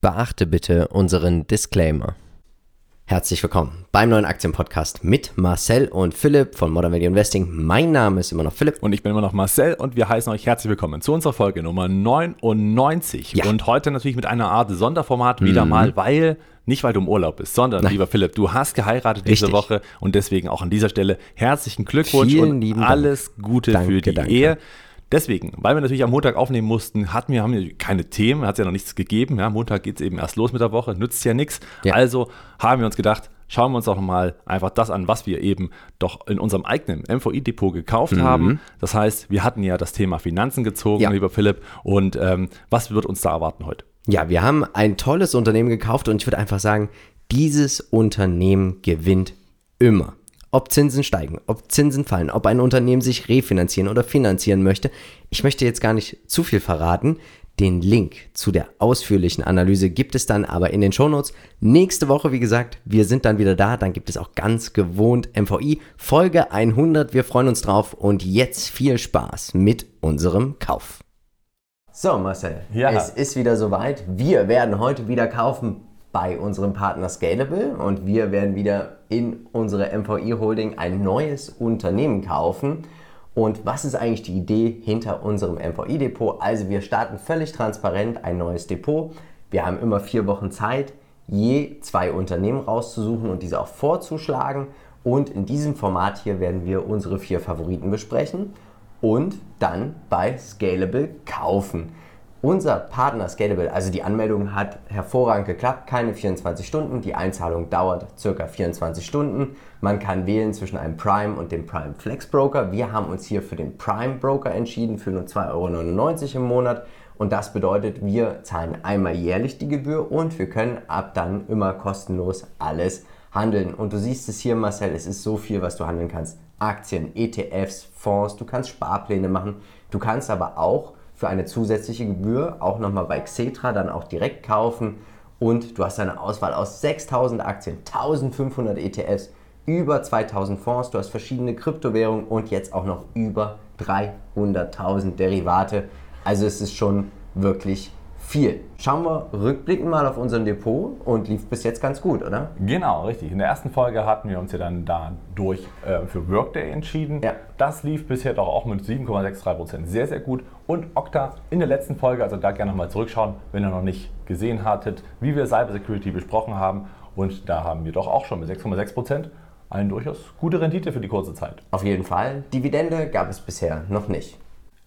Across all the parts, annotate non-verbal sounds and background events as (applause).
Beachte bitte unseren Disclaimer. Herzlich willkommen beim neuen Aktienpodcast mit Marcel und Philipp von Modern Value Investing. Mein Name ist immer noch Philipp. Und ich bin immer noch Marcel und wir heißen euch herzlich willkommen zu unserer Folge Nummer 99. Ja. Und heute natürlich mit einer Art Sonderformat wieder mhm. mal, weil nicht weil du im Urlaub bist, sondern Nein. lieber Philipp, du hast geheiratet Richtig. diese Woche und deswegen auch an dieser Stelle herzlichen Glückwunsch Vielen und alles Gute danke, für die danke. Ehe. Deswegen, weil wir natürlich am Montag aufnehmen mussten, hatten wir, haben wir keine Themen, hat es ja noch nichts gegeben. Ja, Montag geht es eben erst los mit der Woche, nützt ja nichts. Ja. Also haben wir uns gedacht, schauen wir uns auch mal einfach das an, was wir eben doch in unserem eigenen MVI-Depot gekauft mhm. haben. Das heißt, wir hatten ja das Thema Finanzen gezogen, ja. lieber Philipp. Und ähm, was wird uns da erwarten heute? Ja, wir haben ein tolles Unternehmen gekauft und ich würde einfach sagen, dieses Unternehmen gewinnt immer ob Zinsen steigen, ob Zinsen fallen, ob ein Unternehmen sich refinanzieren oder finanzieren möchte. Ich möchte jetzt gar nicht zu viel verraten. Den Link zu der ausführlichen Analyse gibt es dann aber in den Shownotes. Nächste Woche, wie gesagt, wir sind dann wieder da. Dann gibt es auch ganz gewohnt MVI Folge 100. Wir freuen uns drauf und jetzt viel Spaß mit unserem Kauf. So, Marcel, ja. es ist wieder soweit. Wir werden heute wieder kaufen bei unserem Partner Scalable und wir werden wieder in unsere MVI Holding ein neues Unternehmen kaufen. Und was ist eigentlich die Idee hinter unserem MVI Depot? Also wir starten völlig transparent ein neues Depot. Wir haben immer vier Wochen Zeit, je zwei Unternehmen rauszusuchen und diese auch vorzuschlagen. Und in diesem Format hier werden wir unsere vier Favoriten besprechen und dann bei Scalable kaufen. Unser Partner Scalable, also die Anmeldung hat hervorragend geklappt, keine 24 Stunden, die Einzahlung dauert circa 24 Stunden. Man kann wählen zwischen einem Prime und dem Prime Flex Broker. Wir haben uns hier für den Prime Broker entschieden für nur 2,99 Euro im Monat und das bedeutet, wir zahlen einmal jährlich die Gebühr und wir können ab dann immer kostenlos alles handeln. Und du siehst es hier, Marcel, es ist so viel, was du handeln kannst. Aktien, ETFs, Fonds, du kannst Sparpläne machen, du kannst aber auch für eine zusätzliche Gebühr auch nochmal bei Xetra dann auch direkt kaufen. Und du hast eine Auswahl aus 6000 Aktien, 1500 ETFs, über 2000 Fonds, du hast verschiedene Kryptowährungen und jetzt auch noch über 300.000 Derivate. Also es ist schon wirklich viel. Schauen wir rückblickend mal auf unser Depot und lief bis jetzt ganz gut, oder? Genau, richtig. In der ersten Folge hatten wir uns ja dann dadurch äh, für Workday entschieden. Ja. Das lief bisher doch auch mit 7,63% sehr, sehr gut. Und Okta in der letzten Folge, also da gerne nochmal zurückschauen, wenn ihr noch nicht gesehen hattet, wie wir Cybersecurity besprochen haben. Und da haben wir doch auch schon mit 6,6% eine durchaus gute Rendite für die kurze Zeit. Auf jeden Fall. Dividende gab es bisher noch nicht.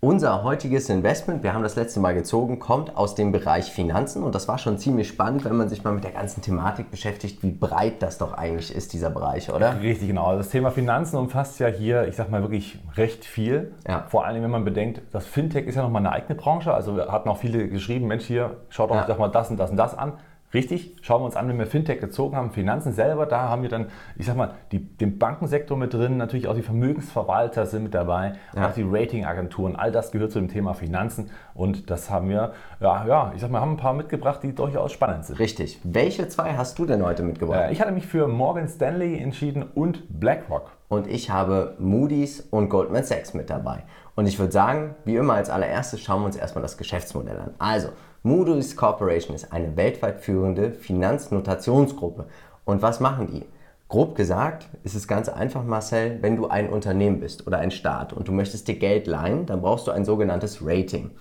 Unser heutiges Investment, wir haben das letzte Mal gezogen, kommt aus dem Bereich Finanzen und das war schon ziemlich spannend, wenn man sich mal mit der ganzen Thematik beschäftigt, wie breit das doch eigentlich ist, dieser Bereich, oder? Richtig, genau. Also das Thema Finanzen umfasst ja hier, ich sag mal wirklich recht viel. Ja. Vor allem, wenn man bedenkt, das Fintech ist ja nochmal eine eigene Branche. Also wir hatten auch viele geschrieben, Mensch, hier schaut doch, ja. sag mal, das und das und das an. Richtig, schauen wir uns an, wenn wir Fintech gezogen haben, Finanzen selber, da haben wir dann, ich sag mal, die, den Bankensektor mit drin, natürlich auch die Vermögensverwalter sind mit dabei, ja. auch die Ratingagenturen, all das gehört zu dem Thema Finanzen und das haben wir, ja, ja, ich sag mal, haben ein paar mitgebracht, die durchaus spannend sind. Richtig. Welche zwei hast du denn heute mitgebracht? Äh, ich hatte mich für Morgan Stanley entschieden und BlackRock. Und ich habe Moody's und Goldman Sachs mit dabei. Und ich würde sagen, wie immer als allererstes schauen wir uns erstmal das Geschäftsmodell an. Also, Moody's Corporation ist eine weltweit führende Finanznotationsgruppe. Und was machen die? Grob gesagt ist es ganz einfach, Marcel, wenn du ein Unternehmen bist oder ein Staat und du möchtest dir Geld leihen, dann brauchst du ein sogenanntes Rating.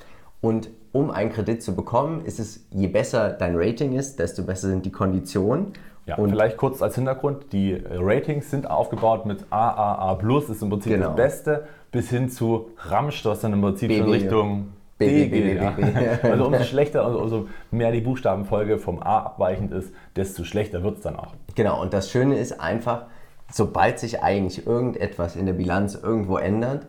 Und um einen Kredit zu bekommen, ist es, je besser dein Rating ist, desto besser sind die Konditionen. Ja, und vielleicht kurz als Hintergrund, die Ratings sind aufgebaut mit AAA+, ist im Prinzip genau. das Beste, bis hin zu Ramsch, was dann im Prinzip BB, schon Richtung B, B, B, B. (laughs) Also umso schlechter, also umso mehr die Buchstabenfolge vom A abweichend ist, desto schlechter wird es dann auch. Genau, und das Schöne ist einfach, sobald sich eigentlich irgendetwas in der Bilanz irgendwo ändert,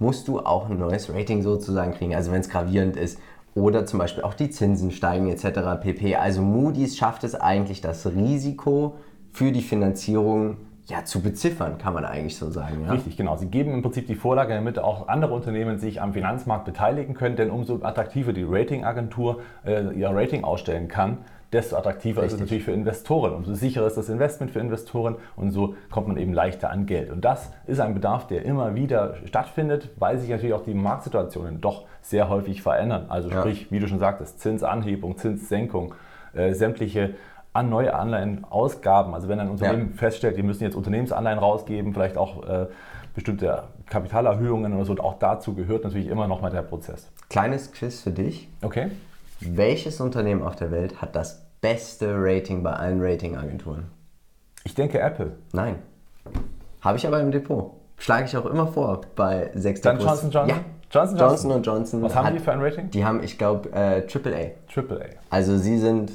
musst du auch ein neues Rating sozusagen kriegen. Also wenn es gravierend ist oder zum Beispiel auch die Zinsen steigen etc. pp. Also Moody's schafft es eigentlich, das Risiko für die Finanzierung ja, zu beziffern, kann man eigentlich so sagen. Ja? Richtig, genau. Sie geben im Prinzip die Vorlage, damit auch andere Unternehmen sich am Finanzmarkt beteiligen können, denn umso attraktiver die Ratingagentur äh, ihr Rating ausstellen kann, desto attraktiver Richtig. ist es natürlich für Investoren. Umso sicherer ist das Investment für Investoren und so kommt man eben leichter an Geld. Und das ist ein Bedarf, der immer wieder stattfindet, weil sich natürlich auch die Marktsituationen doch sehr häufig verändern. Also sprich, ja. wie du schon sagtest, Zinsanhebung, Zinssenkung, äh, sämtliche an neue Anleihenausgaben. Also wenn ein Unternehmen ja. feststellt, die müssen jetzt Unternehmensanleihen rausgeben, vielleicht auch äh, bestimmte Kapitalerhöhungen oder so, und auch dazu gehört natürlich immer noch mal der Prozess. Kleines Quiz für dich. Okay. Welches Unternehmen auf der Welt hat das beste Rating bei allen Ratingagenturen? Ich denke Apple. Nein. Habe ich aber im Depot. Schlage ich auch immer vor bei 6 Dann Johnson Johnson? Ja. Johnson Johnson, Johnson Johnson. Was haben hat, die für ein Rating? Die haben, ich glaube, äh, AAA. AAA. Also sie sind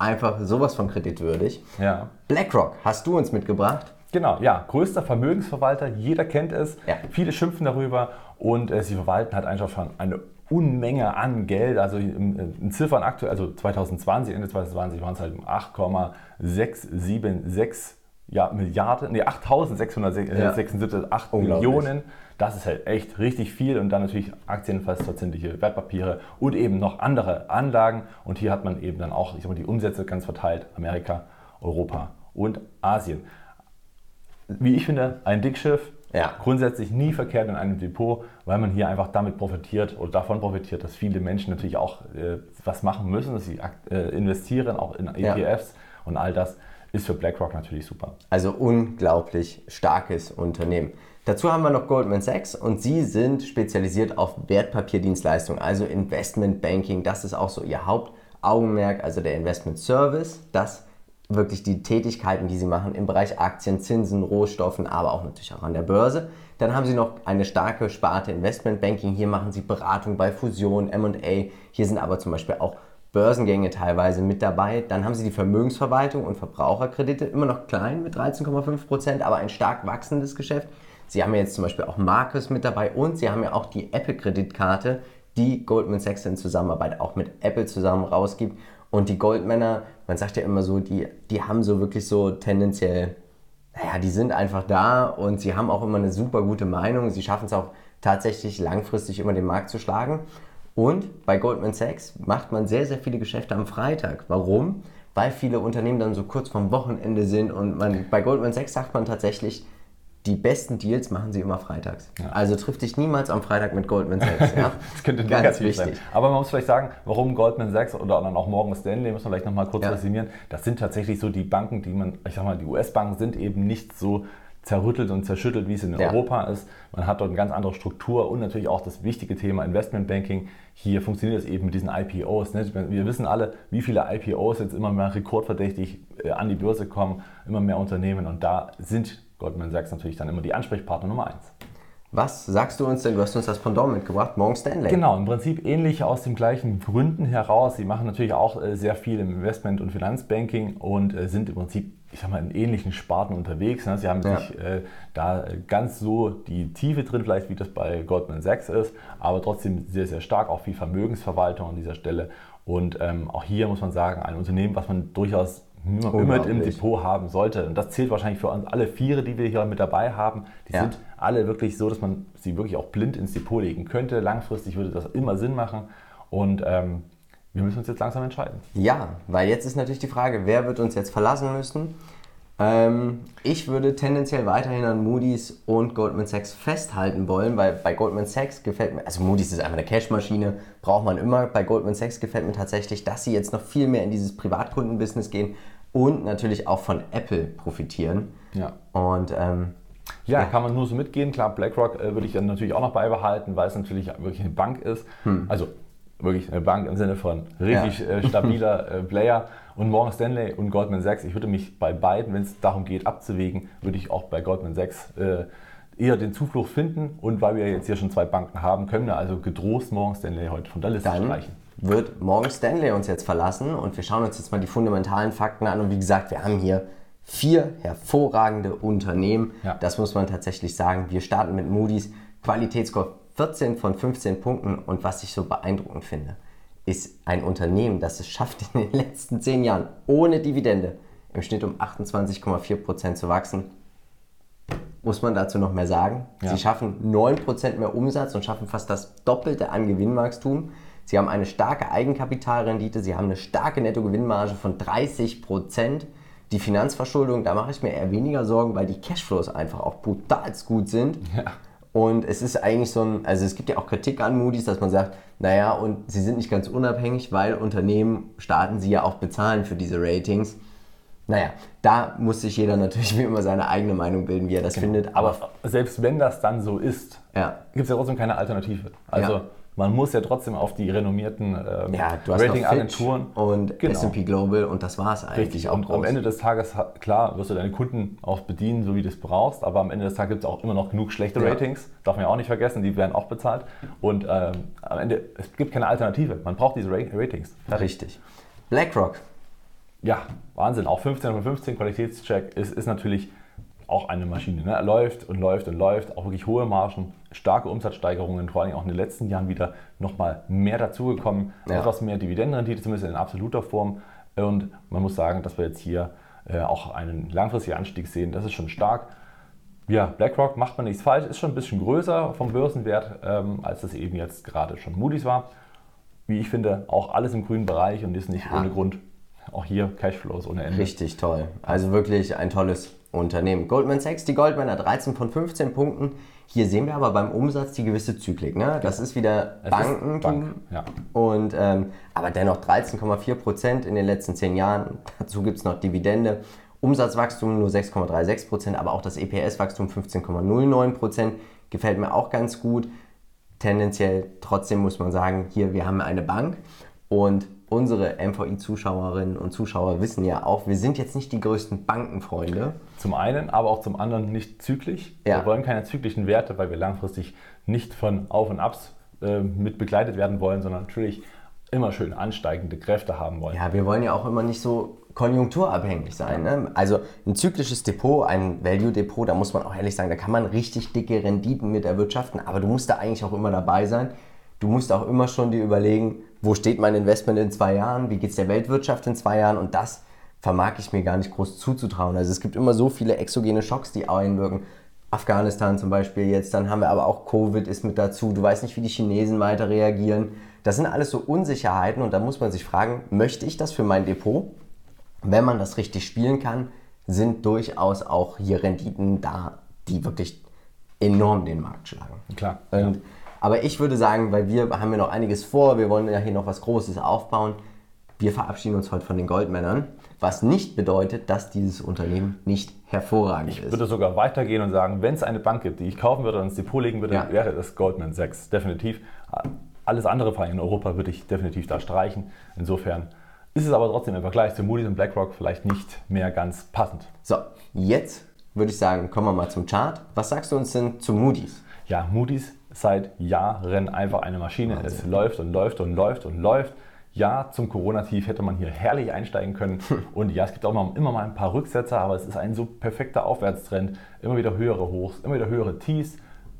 einfach sowas von kreditwürdig. Ja. BlackRock hast du uns mitgebracht. Genau, ja, größter Vermögensverwalter, jeder kennt es, ja. viele schimpfen darüber und äh, sie verwalten halt einfach schon eine Unmenge an Geld, also in, in Ziffern aktuell, also 2020, Ende 2020 waren es halt 8,676 ja, Milliarden, nee, 8.676, ja. 8 Millionen. Das ist halt echt richtig viel und dann natürlich Aktien, festverzinsliche Wertpapiere und eben noch andere Anlagen. Und hier hat man eben dann auch ich sag mal, die Umsätze ganz verteilt, Amerika, Europa und Asien. Wie ich finde, ein Dickschiff, ja. grundsätzlich nie verkehrt in einem Depot, weil man hier einfach damit profitiert oder davon profitiert, dass viele Menschen natürlich auch äh, was machen müssen, dass sie äh, investieren, auch in ETFs ja. E und all das ist für BlackRock natürlich super. Also unglaublich starkes Unternehmen. Dazu haben wir noch Goldman Sachs und sie sind spezialisiert auf Wertpapierdienstleistungen, also Investment Banking. Das ist auch so ihr Hauptaugenmerk, also der Investment Service. Das wirklich die Tätigkeiten, die sie machen im Bereich Aktien, Zinsen, Rohstoffen, aber auch natürlich auch an der Börse. Dann haben sie noch eine starke Sparte Investment Banking. Hier machen sie Beratung bei Fusion, M&A. Hier sind aber zum Beispiel auch Börsengänge teilweise mit dabei. Dann haben sie die Vermögensverwaltung und Verbraucherkredite, immer noch klein mit 13,5 Prozent, aber ein stark wachsendes Geschäft. Sie haben ja jetzt zum Beispiel auch Marcus mit dabei und sie haben ja auch die Apple-Kreditkarte, die Goldman Sachs in Zusammenarbeit auch mit Apple zusammen rausgibt. Und die Goldmänner, man sagt ja immer so, die, die haben so wirklich so tendenziell, naja, die sind einfach da und sie haben auch immer eine super gute Meinung. Sie schaffen es auch tatsächlich langfristig immer den Markt zu schlagen. Und bei Goldman Sachs macht man sehr, sehr viele Geschäfte am Freitag. Warum? Weil viele Unternehmen dann so kurz vorm Wochenende sind und man bei Goldman Sachs sagt man tatsächlich, die besten Deals machen sie immer freitags. Ja. Also trifft dich niemals am Freitag mit Goldman Sachs. Ja? (laughs) das könnte Ganz negativ wichtig. sein. Aber man muss vielleicht sagen, warum Goldman Sachs oder dann auch Morgan Stanley, muss man vielleicht nochmal kurz ja. resümieren, das sind tatsächlich so die Banken, die man, ich sag mal, die US-Banken sind eben nicht so zerrüttelt und zerschüttelt, wie es in ja. Europa ist. Man hat dort eine ganz andere Struktur und natürlich auch das wichtige Thema Investmentbanking. Hier funktioniert es eben mit diesen IPOs. Ne? Wir wissen alle, wie viele IPOs jetzt immer mehr rekordverdächtig äh, an die Börse kommen, immer mehr Unternehmen und da sind Goldman Sachs natürlich dann immer die Ansprechpartner Nummer eins. Was sagst du uns denn? Du hast uns das Pendant mitgebracht, Morgan Stanley. Genau, im Prinzip ähnlich aus den gleichen Gründen heraus. Sie machen natürlich auch äh, sehr viel im Investment- und Finanzbanking und äh, sind im Prinzip, ich sag mal, in ähnlichen Sparten unterwegs. Ne? Sie haben ja. nicht äh, da ganz so die Tiefe drin, vielleicht wie das bei Goldman Sachs ist, aber trotzdem sehr, sehr stark, auch viel Vermögensverwaltung an dieser Stelle. Und ähm, auch hier muss man sagen, ein Unternehmen, was man durchaus immer im Depot haben sollte. Und das zählt wahrscheinlich für uns alle Viere, die wir hier mit dabei haben. Die ja. sind alle wirklich so, dass man sie wirklich auch blind ins Depot legen könnte. Langfristig würde das immer Sinn machen. Und ähm, wir müssen uns jetzt langsam entscheiden. Ja, weil jetzt ist natürlich die Frage, wer wird uns jetzt verlassen müssen? Ähm, ich würde tendenziell weiterhin an Moody's und Goldman Sachs festhalten wollen, weil bei Goldman Sachs gefällt mir, also Moody's ist einfach eine Cashmaschine, braucht man immer. Bei Goldman Sachs gefällt mir tatsächlich, dass sie jetzt noch viel mehr in dieses Privatkundenbusiness gehen und natürlich auch von Apple profitieren. Ja. Und ähm, ja, ja, kann man nur so mitgehen. Klar, BlackRock äh, würde ich dann natürlich auch noch beibehalten, weil es natürlich wirklich eine Bank ist. Hm. Also wirklich eine Bank im Sinne von richtig ja. äh, stabiler äh, Player. Und Morgan Stanley und Goldman Sachs, ich würde mich bei beiden, wenn es darum geht, abzuwägen, würde ich auch bei Goldman Sachs äh, eher den Zuflucht finden. Und weil wir jetzt hier schon zwei Banken haben, können wir also gedrost Morgan Stanley heute von der Liste Dann streichen. Wird Morgan Stanley uns jetzt verlassen und wir schauen uns jetzt mal die fundamentalen Fakten an. Und wie gesagt, wir haben hier vier hervorragende Unternehmen. Ja. Das muss man tatsächlich sagen. Wir starten mit Moody's. Qualitätsscore 14 von 15 Punkten. Und was ich so beeindruckend finde, ist ein Unternehmen, das es schafft, (laughs) in den letzten 10 Jahren ohne Dividende im Schnitt um 28,4% zu wachsen. Muss man dazu noch mehr sagen? Ja. Sie schaffen 9% mehr Umsatz und schaffen fast das Doppelte an Gewinnwachstum. Sie haben eine starke Eigenkapitalrendite, sie haben eine starke Nettogewinnmarge von 30%. Die Finanzverschuldung, da mache ich mir eher weniger Sorgen, weil die Cashflows einfach auch brutal gut sind. Ja. Und es ist eigentlich so ein, also es gibt ja auch Kritik an Moody's, dass man sagt, naja, und sie sind nicht ganz unabhängig, weil Unternehmen, Staaten sie ja auch bezahlen für diese Ratings. Naja, da muss sich jeder natürlich (laughs) wie immer seine eigene Meinung bilden, wie er das genau. findet. Aber, aber, selbst wenn das dann so ist, ja. gibt es ja trotzdem keine Alternative. Also ja man muss ja trotzdem auf die renommierten ähm, ja, Ratingagenturen und genau. S&P Global und das war es eigentlich Richtig. auch. Und groß. am Ende des Tages, klar, wirst du deine Kunden auch bedienen, so wie du es brauchst, aber am Ende des Tages gibt es auch immer noch genug schlechte ja. Ratings, darf man ja auch nicht vergessen, die werden auch bezahlt und ähm, am Ende, es gibt keine Alternative, man braucht diese Ratings. Richtig. BlackRock. Ja, Wahnsinn, auch 15 von 15 Qualitätscheck ist, ist natürlich auch eine Maschine. Ne? Er läuft und läuft und läuft, auch wirklich hohe Margen, starke Umsatzsteigerungen, vor allem auch in den letzten Jahren wieder nochmal mehr dazugekommen, ja. etwas mehr Dividendenrendite, zumindest in absoluter Form. Und man muss sagen, dass wir jetzt hier äh, auch einen langfristigen Anstieg sehen, das ist schon stark. Ja, BlackRock macht man nichts falsch, ist schon ein bisschen größer vom Börsenwert, ähm, als das eben jetzt gerade schon Moody's war. Wie ich finde, auch alles im grünen Bereich und ist nicht ja. ohne Grund. Auch hier Cashflows ohne Ende. Richtig toll. Also wirklich ein tolles Unternehmen. Goldman Sachs, die Goldmänner 13 von 15 Punkten. Hier sehen wir aber beim Umsatz die gewisse Zyklik. Ne? Das ist wieder Bankentum. Bank, ja. und, ähm, aber dennoch 13,4 Prozent in den letzten 10 Jahren. Dazu gibt es noch Dividende. Umsatzwachstum nur 6,36 Prozent, aber auch das EPS-Wachstum 15,09 Prozent. Gefällt mir auch ganz gut. Tendenziell trotzdem muss man sagen, hier wir haben eine Bank und unsere MVI-Zuschauerinnen und Zuschauer wissen ja auch, wir sind jetzt nicht die größten Bankenfreunde. Zum einen, aber auch zum anderen nicht zyklisch. Ja. Wir wollen keine zyklischen Werte, weil wir langfristig nicht von Auf und Abs äh, mit begleitet werden wollen, sondern natürlich immer schön ansteigende Kräfte haben wollen. Ja, wir wollen ja auch immer nicht so konjunkturabhängig sein. Ne? Also ein zyklisches Depot, ein Value-Depot, da muss man auch ehrlich sagen, da kann man richtig dicke Renditen mit erwirtschaften, aber du musst da eigentlich auch immer dabei sein. Du musst auch immer schon dir überlegen, wo steht mein Investment in zwei Jahren, wie geht es der Weltwirtschaft in zwei Jahren und das vermag ich mir gar nicht groß zuzutrauen. Also es gibt immer so viele exogene Schocks, die einwirken. Afghanistan zum Beispiel jetzt, dann haben wir aber auch Covid ist mit dazu. Du weißt nicht, wie die Chinesen weiter reagieren. Das sind alles so Unsicherheiten und da muss man sich fragen, möchte ich das für mein Depot? Wenn man das richtig spielen kann, sind durchaus auch hier Renditen da, die wirklich enorm den Markt schlagen. Klar. Und ja. Aber ich würde sagen, weil wir haben ja noch einiges vor, wir wollen ja hier noch was Großes aufbauen. Wir verabschieden uns heute von den Goldmännern, was nicht bedeutet, dass dieses Unternehmen nicht hervorragend ich ist. Ich würde sogar weitergehen und sagen, wenn es eine Bank gibt, die ich kaufen würde und ins Depot legen würde, ja. wäre das Goldman Sachs, definitiv. Alles andere in Europa würde ich definitiv da streichen. Insofern ist es aber trotzdem im Vergleich zu Moody's und BlackRock vielleicht nicht mehr ganz passend. So, jetzt würde ich sagen, kommen wir mal zum Chart. Was sagst du uns denn zu Moody's? Ja, Moody's seit Jahren einfach eine Maschine. Wahnsinn. Es läuft und läuft und läuft und läuft. Ja, zum Corona-Tief hätte man hier herrlich einsteigen können. (laughs) Und ja, es gibt auch mal, immer mal ein paar Rücksetzer, aber es ist ein so perfekter Aufwärtstrend. Immer wieder höhere Hochs, immer wieder höhere Tiefs.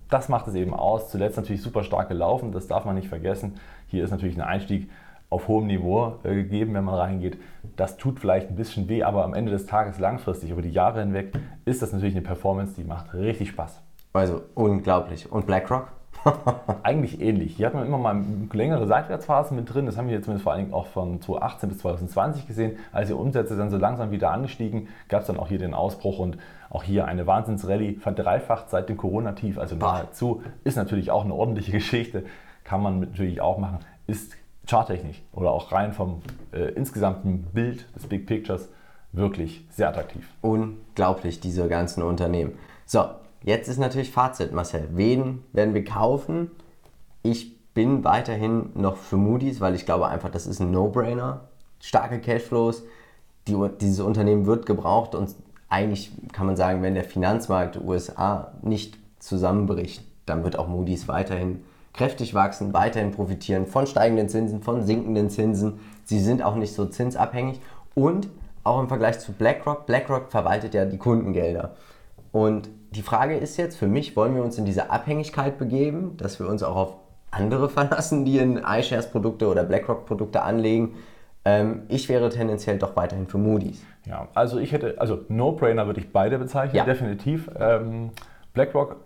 Das macht es eben aus. Zuletzt natürlich super stark gelaufen, das darf man nicht vergessen. Hier ist natürlich ein Einstieg auf hohem Niveau äh, gegeben, wenn man reingeht. Das tut vielleicht ein bisschen weh, aber am Ende des Tages langfristig, über die Jahre hinweg, ist das natürlich eine Performance, die macht richtig Spaß. Also unglaublich. Und BlackRock? (laughs) Eigentlich ähnlich. Hier hat man immer mal längere Seitwärtsphasen mit drin. Das haben wir jetzt zumindest vor allen Dingen auch von 2018 bis 2020 gesehen. Als die Umsätze dann so langsam wieder angestiegen, gab es dann auch hier den Ausbruch und auch hier eine Wahnsinnsrallye, verdreifacht seit dem Corona-Tief, also nahezu. Ist natürlich auch eine ordentliche (laughs) Geschichte, kann man natürlich auch machen. Ist charttechnisch oder auch rein vom äh, insgesamten Bild des Big Pictures wirklich sehr attraktiv. Unglaublich, diese ganzen Unternehmen. So, Jetzt ist natürlich Fazit, Marcel. Wen werden wir kaufen? Ich bin weiterhin noch für Moody's, weil ich glaube einfach, das ist ein No-Brainer. Starke Cashflows, die, dieses Unternehmen wird gebraucht und eigentlich kann man sagen, wenn der Finanzmarkt USA nicht zusammenbricht, dann wird auch Moody's weiterhin kräftig wachsen, weiterhin profitieren von steigenden Zinsen, von sinkenden Zinsen. Sie sind auch nicht so zinsabhängig und auch im Vergleich zu BlackRock, BlackRock verwaltet ja die Kundengelder. Und die Frage ist jetzt für mich, wollen wir uns in diese Abhängigkeit begeben, dass wir uns auch auf andere (laughs) verlassen, die in iShares-Produkte oder BlackRock-Produkte anlegen? Ähm, ich wäre tendenziell doch weiterhin für Moody's. Ja, also ich hätte, also No-Brainer würde ich beide bezeichnen, ja. definitiv. Ähm, BlackRock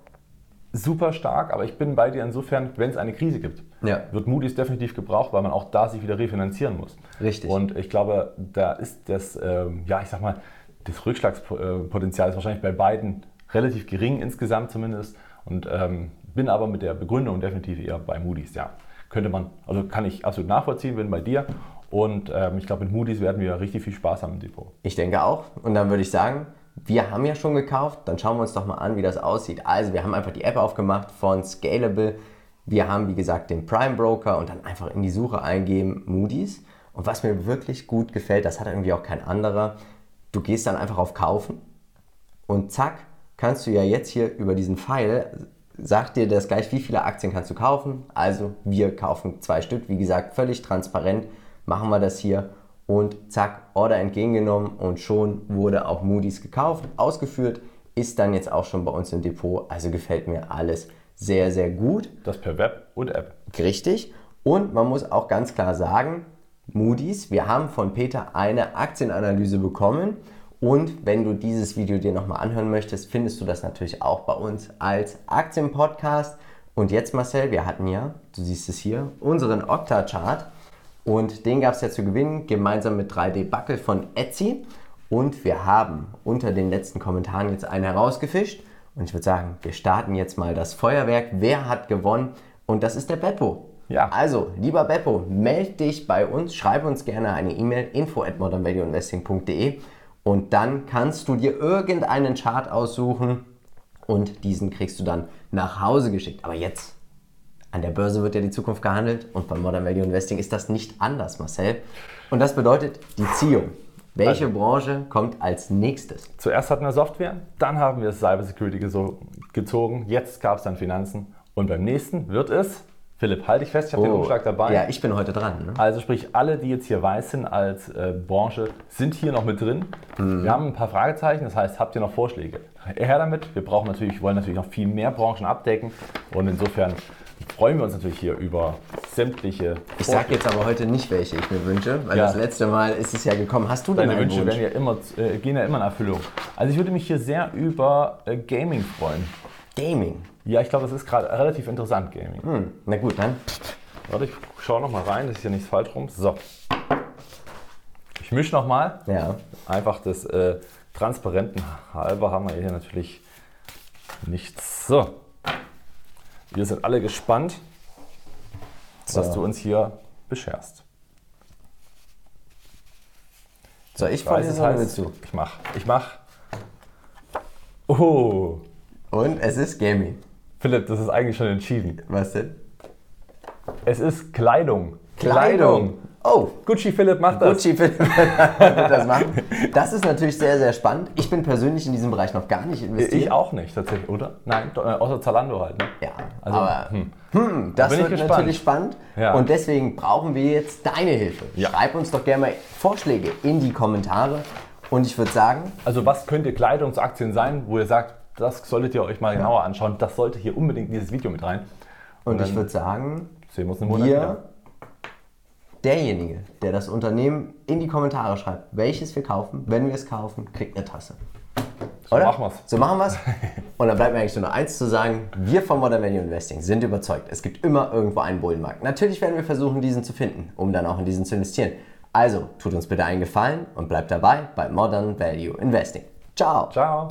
super stark, aber ich bin bei dir insofern, wenn es eine Krise gibt, ja. wird Moody's definitiv gebraucht, weil man auch da sich wieder refinanzieren muss. Richtig. Und ich glaube, da ist das, ähm, ja, ich sag mal, das Rückschlagspotenzial ist wahrscheinlich bei beiden relativ gering insgesamt zumindest. Und ähm, bin aber mit der Begründung definitiv eher bei Moody's, ja. Könnte man, also kann ich absolut nachvollziehen, bin bei dir. Und ähm, ich glaube, mit Moody's werden wir richtig viel Spaß haben im Depot. Ich denke auch. Und dann würde ich sagen, wir haben ja schon gekauft, dann schauen wir uns doch mal an, wie das aussieht. Also wir haben einfach die App aufgemacht von Scalable. Wir haben, wie gesagt, den Prime Broker und dann einfach in die Suche eingeben Moody's. Und was mir wirklich gut gefällt, das hat irgendwie auch kein anderer, du gehst dann einfach auf Kaufen und zack, kannst du ja jetzt hier über diesen Pfeil, sagt dir das gleich, wie viele Aktien kannst du kaufen. Also wir kaufen zwei Stück, wie gesagt, völlig transparent machen wir das hier und zack, Order entgegengenommen und schon wurde auch Moody's gekauft, ausgeführt, ist dann jetzt auch schon bei uns im Depot. Also gefällt mir alles sehr, sehr gut. Das per Web und App. Richtig. Und man muss auch ganz klar sagen, Moody's, wir haben von Peter eine Aktienanalyse bekommen. Und wenn du dieses Video dir nochmal anhören möchtest, findest du das natürlich auch bei uns als Aktienpodcast. Und jetzt Marcel, wir hatten ja, du siehst es hier, unseren Okta-Chart. Und den gab es ja zu gewinnen, gemeinsam mit 3D Buckel von Etsy. Und wir haben unter den letzten Kommentaren jetzt einen herausgefischt. Und ich würde sagen, wir starten jetzt mal das Feuerwerk. Wer hat gewonnen? Und das ist der Beppo. Ja. Also, lieber Beppo, melde dich bei uns, schreib uns gerne eine E-Mail info at modernvalueinvesting.de und dann kannst du dir irgendeinen Chart aussuchen und diesen kriegst du dann nach Hause geschickt. Aber jetzt an der Börse wird ja die Zukunft gehandelt und bei Modern Value Investing ist das nicht anders, Marcel. Und das bedeutet die Ziehung. Welche also, Branche kommt als nächstes? Zuerst hatten wir Software, dann haben wir Cybersecurity gezogen, jetzt gab es dann Finanzen und beim nächsten wird es Philipp, halte dich fest, ich habe oh, den Umschlag dabei. Ja, ich bin heute dran. Ne? Also sprich, alle, die jetzt hier weiß sind als äh, Branche, sind hier noch mit drin. Mhm. Wir haben ein paar Fragezeichen, das heißt, habt ihr noch Vorschläge? Her damit. Wir brauchen natürlich, wollen natürlich noch viel mehr Branchen abdecken und insofern freuen wir uns natürlich hier über sämtliche. Ich sage jetzt aber heute nicht, welche ich mir wünsche, weil ja. das letzte Mal ist es ja gekommen. Hast du denn Deine Wünsche Wunsch? Ja immer, äh, gehen ja immer in Erfüllung. Also ich würde mich hier sehr über äh, Gaming freuen. Gaming? Ja, ich glaube, das ist gerade relativ interessant, Gaming. Hm, na gut, dann. Warte, ich schaue noch mal rein, das ist hier nichts falsch rum. So. Ich mische noch mal. Ja. Einfach des äh, Transparenten halber haben wir hier natürlich nichts. So. Wir sind alle gespannt, so. was du uns hier bescherst. So, ich vorlesen oder willst du? Ich mach. Ich mach. Oh. Und es ist Gaming. Philipp, das ist eigentlich schon entschieden. Was denn? Es ist Kleidung. Kleidung. Oh. Gucci Philipp macht das. Gucci Philipp (laughs) wird das machen. Das ist natürlich sehr, sehr spannend. Ich bin persönlich in diesem Bereich noch gar nicht investiert. Ich auch nicht, tatsächlich, oder? Nein, äh, außer Zalando halt. Ne? Ja, also, aber hm. Hm, das da wird natürlich spannend. Ja. Und deswegen brauchen wir jetzt deine Hilfe. Ja. Schreib uns doch gerne mal Vorschläge in die Kommentare. Und ich würde sagen. Also, was könnte Kleidungsaktien sein, wo ihr sagt, das solltet ihr euch mal genauer anschauen. Das sollte hier unbedingt in dieses Video mit rein. Und, Und ich würde sagen, sehen wir uns einen Monat wir, wieder. derjenige, der das Unternehmen in die Kommentare schreibt, welches wir kaufen, wenn wir es kaufen, kriegt eine Tasse. So Oder? machen wir es. So machen wir es. (laughs) Und dann bleibt mir eigentlich nur noch eins zu sagen. Wir von Modern Value Investing sind überzeugt, es gibt immer irgendwo einen Bullenmarkt. Natürlich werden wir versuchen, diesen zu finden, um dann auch in diesen zu investieren. Also tut uns bitte einen Gefallen und bleibt dabei bei Modern Value Investing. Ciao. Ciao.